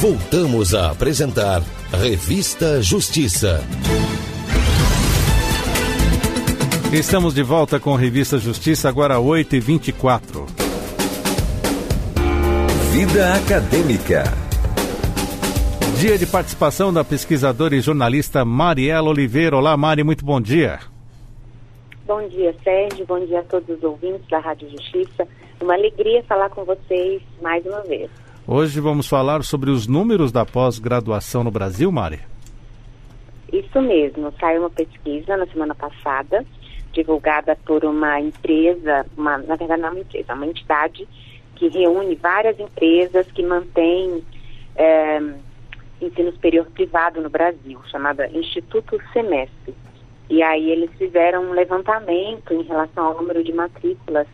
Voltamos a apresentar Revista Justiça. Estamos de volta com Revista Justiça, agora 8h24. Vida Acadêmica. Dia de participação da pesquisadora e jornalista Mariela Oliveira. Olá, Mari, muito bom dia. Bom dia, Sérgio. Bom dia a todos os ouvintes da Rádio Justiça. Uma alegria falar com vocês mais uma vez. Hoje vamos falar sobre os números da pós-graduação no Brasil, Mari. Isso mesmo. Saiu uma pesquisa na semana passada, divulgada por uma empresa, uma, na verdade não é uma empresa, é uma entidade que reúne várias empresas que mantêm é, ensino superior privado no Brasil, chamada Instituto Semestre. E aí eles fizeram um levantamento em relação ao número de matrículas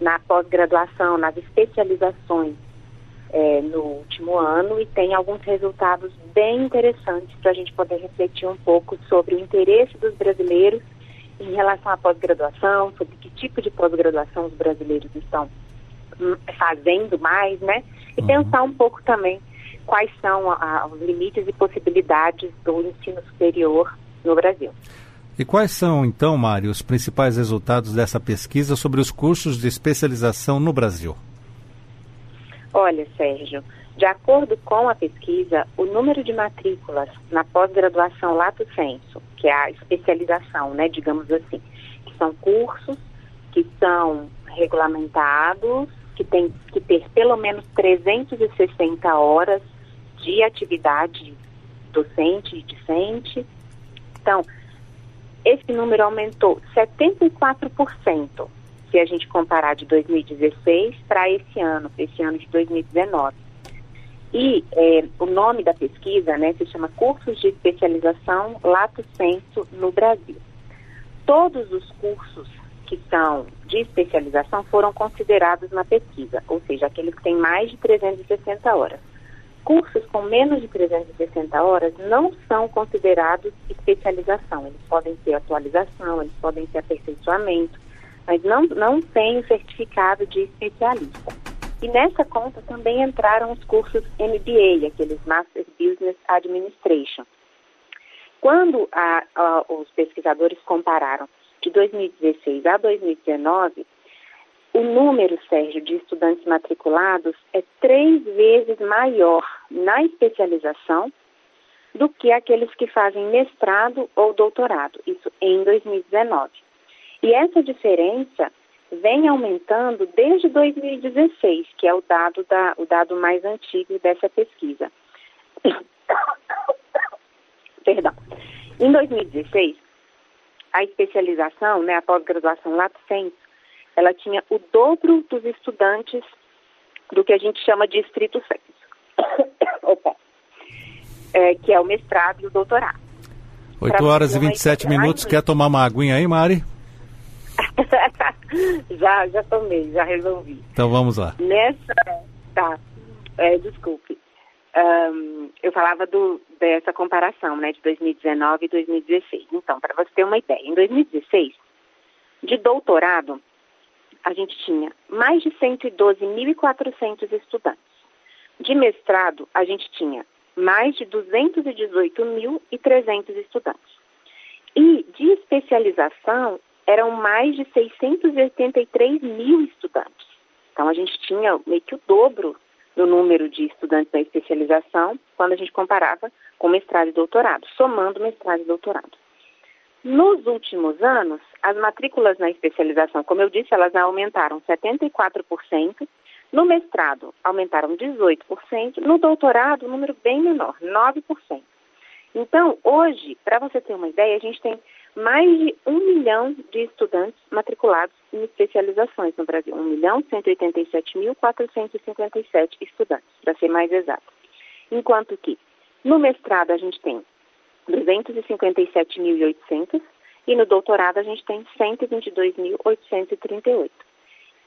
na pós-graduação, nas especializações é, no último ano e tem alguns resultados bem interessantes para a gente poder refletir um pouco sobre o interesse dos brasileiros em relação à pós-graduação, sobre que tipo de pós-graduação os brasileiros estão hum, fazendo mais, né? E uhum. pensar um pouco também quais são a, os limites e possibilidades do ensino superior no Brasil. E quais são, então, Mário, os principais resultados dessa pesquisa sobre os cursos de especialização no Brasil? Olha, Sérgio, de acordo com a pesquisa, o número de matrículas na pós-graduação Lato Senso, que é a especialização, né, digamos assim, que são cursos que são regulamentados, que tem que ter pelo menos 360 horas de atividade docente e discente. Então, esse número aumentou 74% se a gente comparar de 2016 para esse ano, esse ano de 2019. E é, o nome da pesquisa né, se chama Cursos de Especialização Lato Senso no Brasil. Todos os cursos que são de especialização foram considerados na pesquisa, ou seja, aqueles que têm mais de 360 horas. Cursos com menos de 360 horas não são considerados especialização, eles podem ser atualização, eles podem ser aperfeiçoamento, mas não, não tem o certificado de especialista. E nessa conta também entraram os cursos MBA, aqueles Master Business Administration. Quando a, a, os pesquisadores compararam de 2016 a 2019, o número, Sérgio, de estudantes matriculados é três vezes maior na especialização do que aqueles que fazem mestrado ou doutorado, isso em 2019. E essa diferença vem aumentando desde 2016, que é o dado, da, o dado mais antigo dessa pesquisa. Perdão. Em 2016, a especialização, né, a pós-graduação lato sensu, ela tinha o dobro dos estudantes do que a gente chama de estrito senso. Opa. É, que é o mestrado e o doutorado. 8 horas e 27 minutos. Quer tomar uma aguinha aí, Mari? já, já tomei, já resolvi. Então vamos lá. Nessa. Tá. É, desculpe. Um, eu falava do, dessa comparação, né, de 2019 e 2016. Então, para você ter uma ideia, em 2016, de doutorado, a gente tinha mais de 112.400 estudantes. De mestrado, a gente tinha mais de 218.300 estudantes. E de especialização, eram mais de 683 mil estudantes. Então, a gente tinha meio que o dobro no número de estudantes na especialização quando a gente comparava com mestrado e doutorado, somando mestrado e doutorado. Nos últimos anos, as matrículas na especialização, como eu disse, elas aumentaram 74%, no mestrado aumentaram 18%, no doutorado, um número bem menor, 9%. Então, hoje, para você ter uma ideia, a gente tem mais de um milhão de estudantes matriculados em especializações no Brasil. 1 milhão 187 mil 457 estudantes, para ser mais exato. Enquanto que no mestrado a gente tem 257.800 e no doutorado a gente tem 122.838.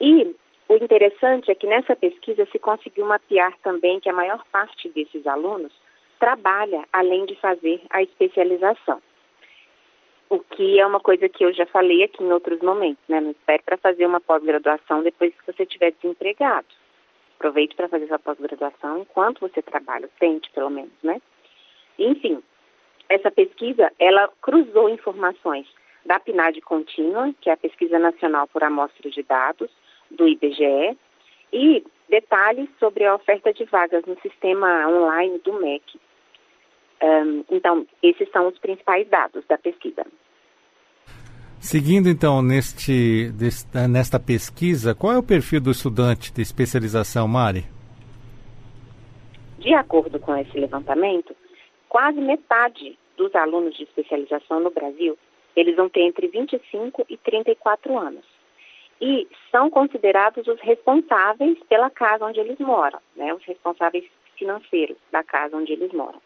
E o interessante é que nessa pesquisa se conseguiu mapear também que a maior parte desses alunos trabalha além de fazer a especialização o que é uma coisa que eu já falei aqui em outros momentos, né? Não espere para fazer uma pós-graduação depois que você estiver desempregado. Aproveite para fazer sua pós-graduação enquanto você trabalha, tente pelo menos, né? Enfim, essa pesquisa, ela cruzou informações da PNAD contínua, que é a Pesquisa Nacional por Amostra de Dados, do IBGE, e detalhes sobre a oferta de vagas no sistema online do MEC. Um, então, esses são os principais dados da pesquisa. Seguindo então neste, desta, nesta pesquisa, qual é o perfil do estudante de especialização, Mari? De acordo com esse levantamento, quase metade dos alunos de especialização no Brasil, eles vão ter entre 25 e 34 anos. E são considerados os responsáveis pela casa onde eles moram, né? os responsáveis financeiros da casa onde eles moram.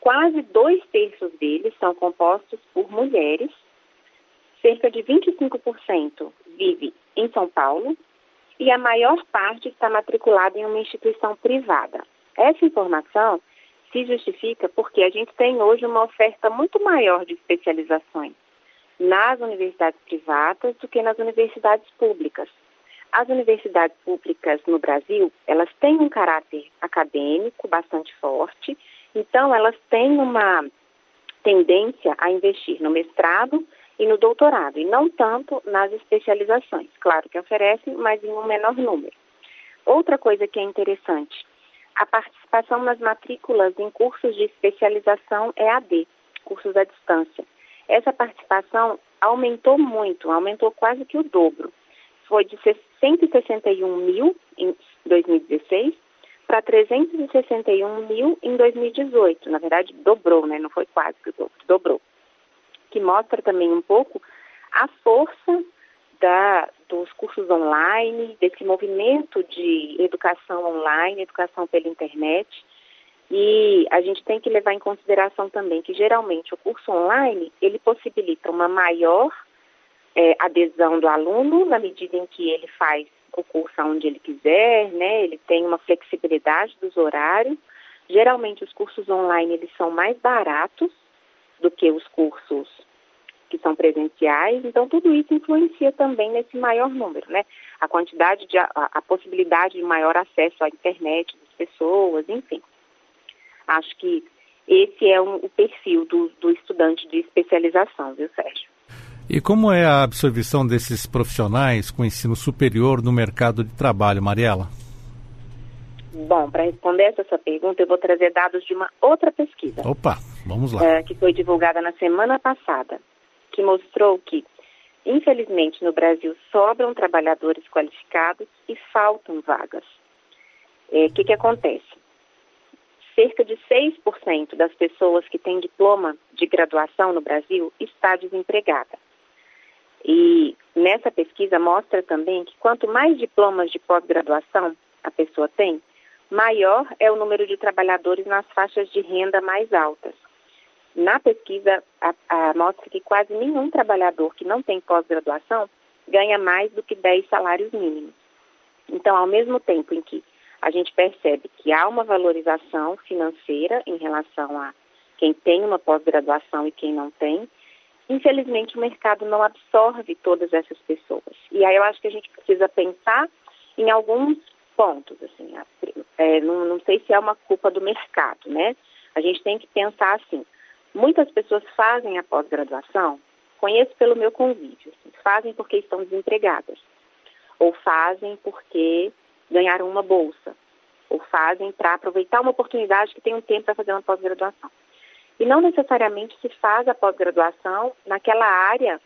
Quase dois terços deles são compostos por mulheres cerca de 25% vive em São Paulo e a maior parte está matriculada em uma instituição privada. Essa informação se justifica porque a gente tem hoje uma oferta muito maior de especializações nas universidades privadas do que nas universidades públicas. As universidades públicas no Brasil, elas têm um caráter acadêmico bastante forte, então elas têm uma tendência a investir no mestrado e no doutorado, e não tanto nas especializações. Claro que oferecem, mas em um menor número. Outra coisa que é interessante, a participação nas matrículas em cursos de especialização EAD, cursos à distância. Essa participação aumentou muito, aumentou quase que o dobro. Foi de 161 mil em 2016 para 361 mil em 2018. Na verdade, dobrou, né? Não foi quase que o dobro, dobrou que mostra também um pouco a força da, dos cursos online, desse movimento de educação online, educação pela internet. E a gente tem que levar em consideração também que geralmente o curso online ele possibilita uma maior é, adesão do aluno na medida em que ele faz o curso onde ele quiser, né? Ele tem uma flexibilidade dos horários. Geralmente os cursos online eles são mais baratos do que os cursos que são presenciais, então tudo isso influencia também nesse maior número, né? A quantidade de a, a possibilidade de maior acesso à internet das pessoas, enfim. Acho que esse é um, o perfil do, do estudante de especialização, viu, Sérgio? E como é a absorção desses profissionais com ensino superior no mercado de trabalho, Mariela? Bom, para responder essa pergunta, eu vou trazer dados de uma outra pesquisa. Opa, vamos lá. É, que foi divulgada na semana passada que mostrou que, infelizmente, no Brasil sobram trabalhadores qualificados e faltam vagas. O é, que, que acontece? Cerca de 6% das pessoas que têm diploma de graduação no Brasil está desempregada. E nessa pesquisa mostra também que quanto mais diplomas de pós-graduação a pessoa tem, maior é o número de trabalhadores nas faixas de renda mais altas. Na pesquisa, a, a, mostra que quase nenhum trabalhador que não tem pós-graduação ganha mais do que 10 salários mínimos. Então, ao mesmo tempo em que a gente percebe que há uma valorização financeira em relação a quem tem uma pós-graduação e quem não tem, infelizmente o mercado não absorve todas essas pessoas. E aí eu acho que a gente precisa pensar em alguns pontos, assim, é, não, não sei se é uma culpa do mercado, né? A gente tem que pensar assim, Muitas pessoas fazem a pós-graduação, conheço pelo meu convívio, assim, fazem porque estão desempregadas, ou fazem porque ganharam uma bolsa, ou fazem para aproveitar uma oportunidade que tem um tempo para fazer uma pós-graduação. E não necessariamente se faz a pós-graduação naquela área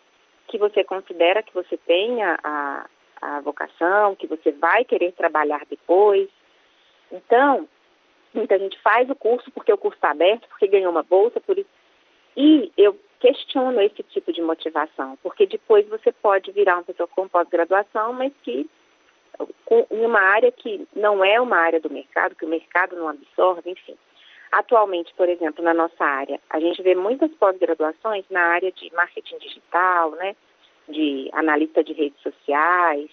que você considera que você tenha a, a vocação, que você vai querer trabalhar depois. Então, muita gente faz o curso porque o curso está aberto, porque ganhou uma bolsa, por isso e eu questiono esse tipo de motivação, porque depois você pode virar uma pessoa com pós-graduação, mas que em uma área que não é uma área do mercado, que o mercado não absorve, enfim. Atualmente, por exemplo, na nossa área, a gente vê muitas pós-graduações na área de marketing digital, né, de analista de redes sociais,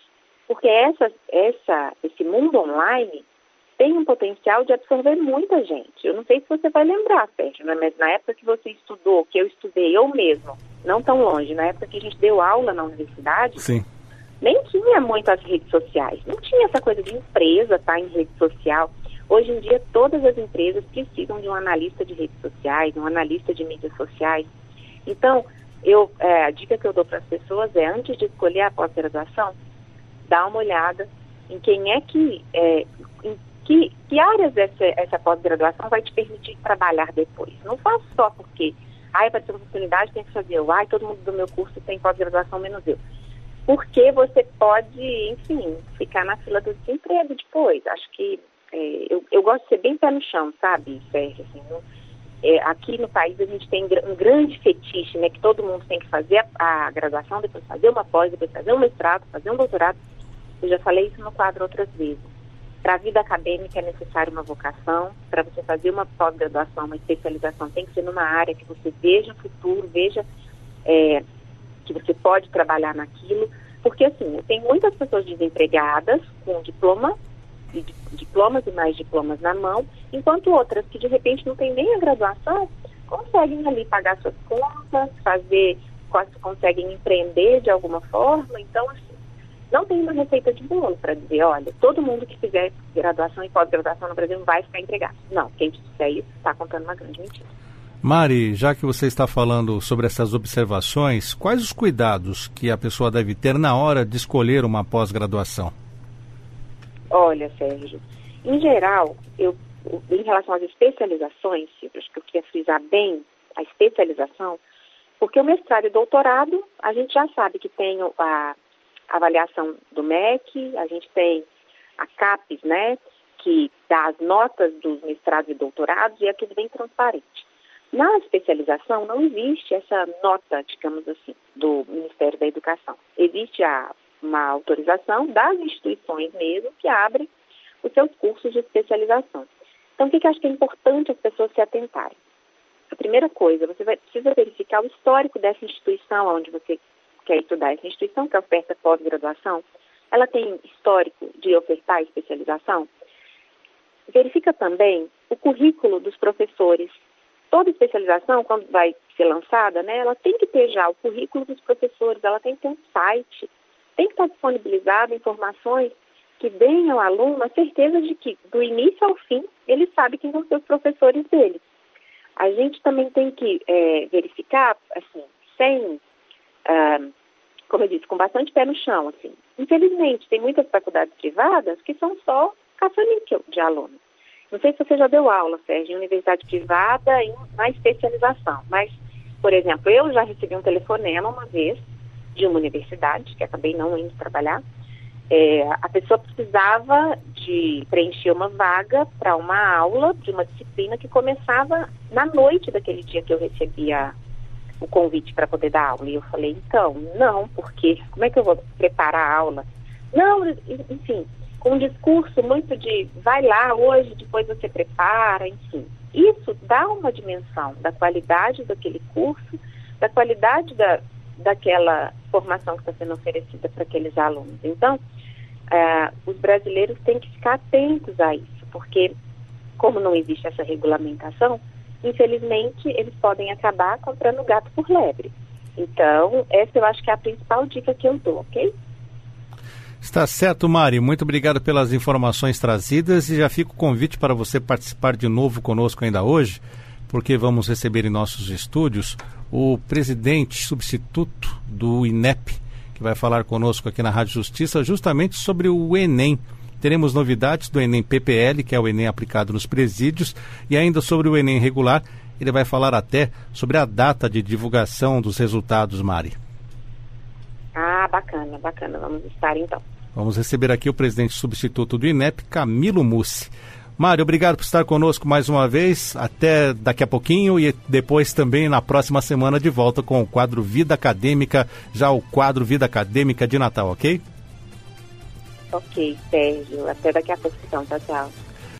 porque essa, essa, esse mundo online tem um potencial de absorver muita gente. Eu não sei se você vai lembrar, Sérgio, né? mas na época que você estudou, que eu estudei, eu mesmo, não tão longe, na época que a gente deu aula na universidade, Sim. nem tinha muito as redes sociais. Não tinha essa coisa de empresa estar tá, em rede social. Hoje em dia, todas as empresas precisam de um analista de redes sociais, um analista de mídias sociais. Então, eu, é, a dica que eu dou para as pessoas é, antes de escolher a pós-graduação, dá uma olhada em quem é que, é, em que, que áreas essa, essa pós-graduação vai te permitir trabalhar depois. Não faça só porque, ai, para ter uma oportunidade tem que fazer eu, ai, todo mundo do meu curso tem pós-graduação menos eu. Porque você pode, enfim, ficar na fila do desemprego depois. Acho que é, eu, eu gosto de ser bem pé no chão, sabe, Sérgio? Assim, é, aqui no país a gente tem um grande fetiche, né? Que todo mundo tem que fazer a, a graduação, depois fazer uma pós, depois fazer um mestrado, fazer um doutorado. Eu já falei isso no quadro outras vezes. Para a vida acadêmica é necessário uma vocação. Para você fazer uma pós-graduação, uma especialização, tem que ser numa área que você veja futuro, veja é, que você pode trabalhar naquilo. Porque, assim, tem muitas pessoas desempregadas com diploma de diplomas e mais diplomas na mão, enquanto outras que de repente não têm nem a graduação conseguem ali pagar suas contas, fazer, conseguem empreender de alguma forma. Então, assim, não tem uma receita de bolo para dizer, olha, todo mundo que fizer graduação e pós-graduação no Brasil vai ficar empregado. Não, quem disser isso está contando uma grande mentira. Mari, já que você está falando sobre essas observações, quais os cuidados que a pessoa deve ter na hora de escolher uma pós-graduação? Olha, Sérgio, em geral, eu, em relação às especializações, eu acho que eu queria frisar bem a especialização, porque o mestrado e doutorado, a gente já sabe que tem a avaliação do MEC, a gente tem a CAPES, né, que dá as notas dos mestrados e doutorados e é tudo bem transparente. Na especialização não existe essa nota, digamos assim, do Ministério da Educação. Existe a uma autorização das instituições mesmo que abrem os seus cursos de especialização. Então, o que, que eu acho que é importante as pessoas se atentarem? A primeira coisa, você vai, precisa verificar o histórico dessa instituição onde você quer estudar. Essa instituição que oferta pós-graduação, ela tem histórico de ofertar especialização? Verifica também o currículo dos professores. Toda especialização, quando vai ser lançada, né, ela tem que ter já o currículo dos professores, ela tem que ter um site tem que estar disponibilizado informações que deem ao aluno a certeza de que, do início ao fim, ele sabe quem são seus professores dele. A gente também tem que é, verificar, assim, sem, ah, como eu disse, com bastante pé no chão, assim. Infelizmente, tem muitas faculdades privadas que são só caça-níquel de aluno. Não sei se você já deu aula, Sérgio, em universidade privada e na especialização, mas, por exemplo, eu já recebi um telefonema uma vez de uma universidade, que acabei não indo trabalhar, é, a pessoa precisava de preencher uma vaga para uma aula de uma disciplina que começava na noite daquele dia que eu recebia o convite para poder dar aula. E eu falei, então, não, porque como é que eu vou preparar a aula? Não, enfim, com um discurso muito de vai lá hoje, depois você prepara, enfim. Isso dá uma dimensão da qualidade daquele curso, da qualidade da, daquela formação que está sendo oferecida para aqueles alunos. Então, é, os brasileiros têm que ficar atentos a isso, porque como não existe essa regulamentação, infelizmente eles podem acabar comprando gato por lebre. Então, essa eu acho que é a principal dica que eu dou, ok? Está certo, Mari. Muito obrigado pelas informações trazidas e já fica o convite para você participar de novo conosco ainda hoje, porque vamos receber em nossos estúdios o presidente substituto do INEP, que vai falar conosco aqui na Rádio Justiça justamente sobre o Enem. Teremos novidades do Enem PPL, que é o Enem aplicado nos presídios, e ainda sobre o Enem regular. Ele vai falar até sobre a data de divulgação dos resultados, Mari. Ah, bacana, bacana. Vamos estar então. Vamos receber aqui o presidente substituto do INEP, Camilo Mussi. Mário, obrigado por estar conosco mais uma vez. Até daqui a pouquinho e depois também na próxima semana de volta com o quadro Vida Acadêmica, já o quadro Vida Acadêmica de Natal, ok? Ok, Sérgio. Até daqui a pouco então. Tchau, tchau.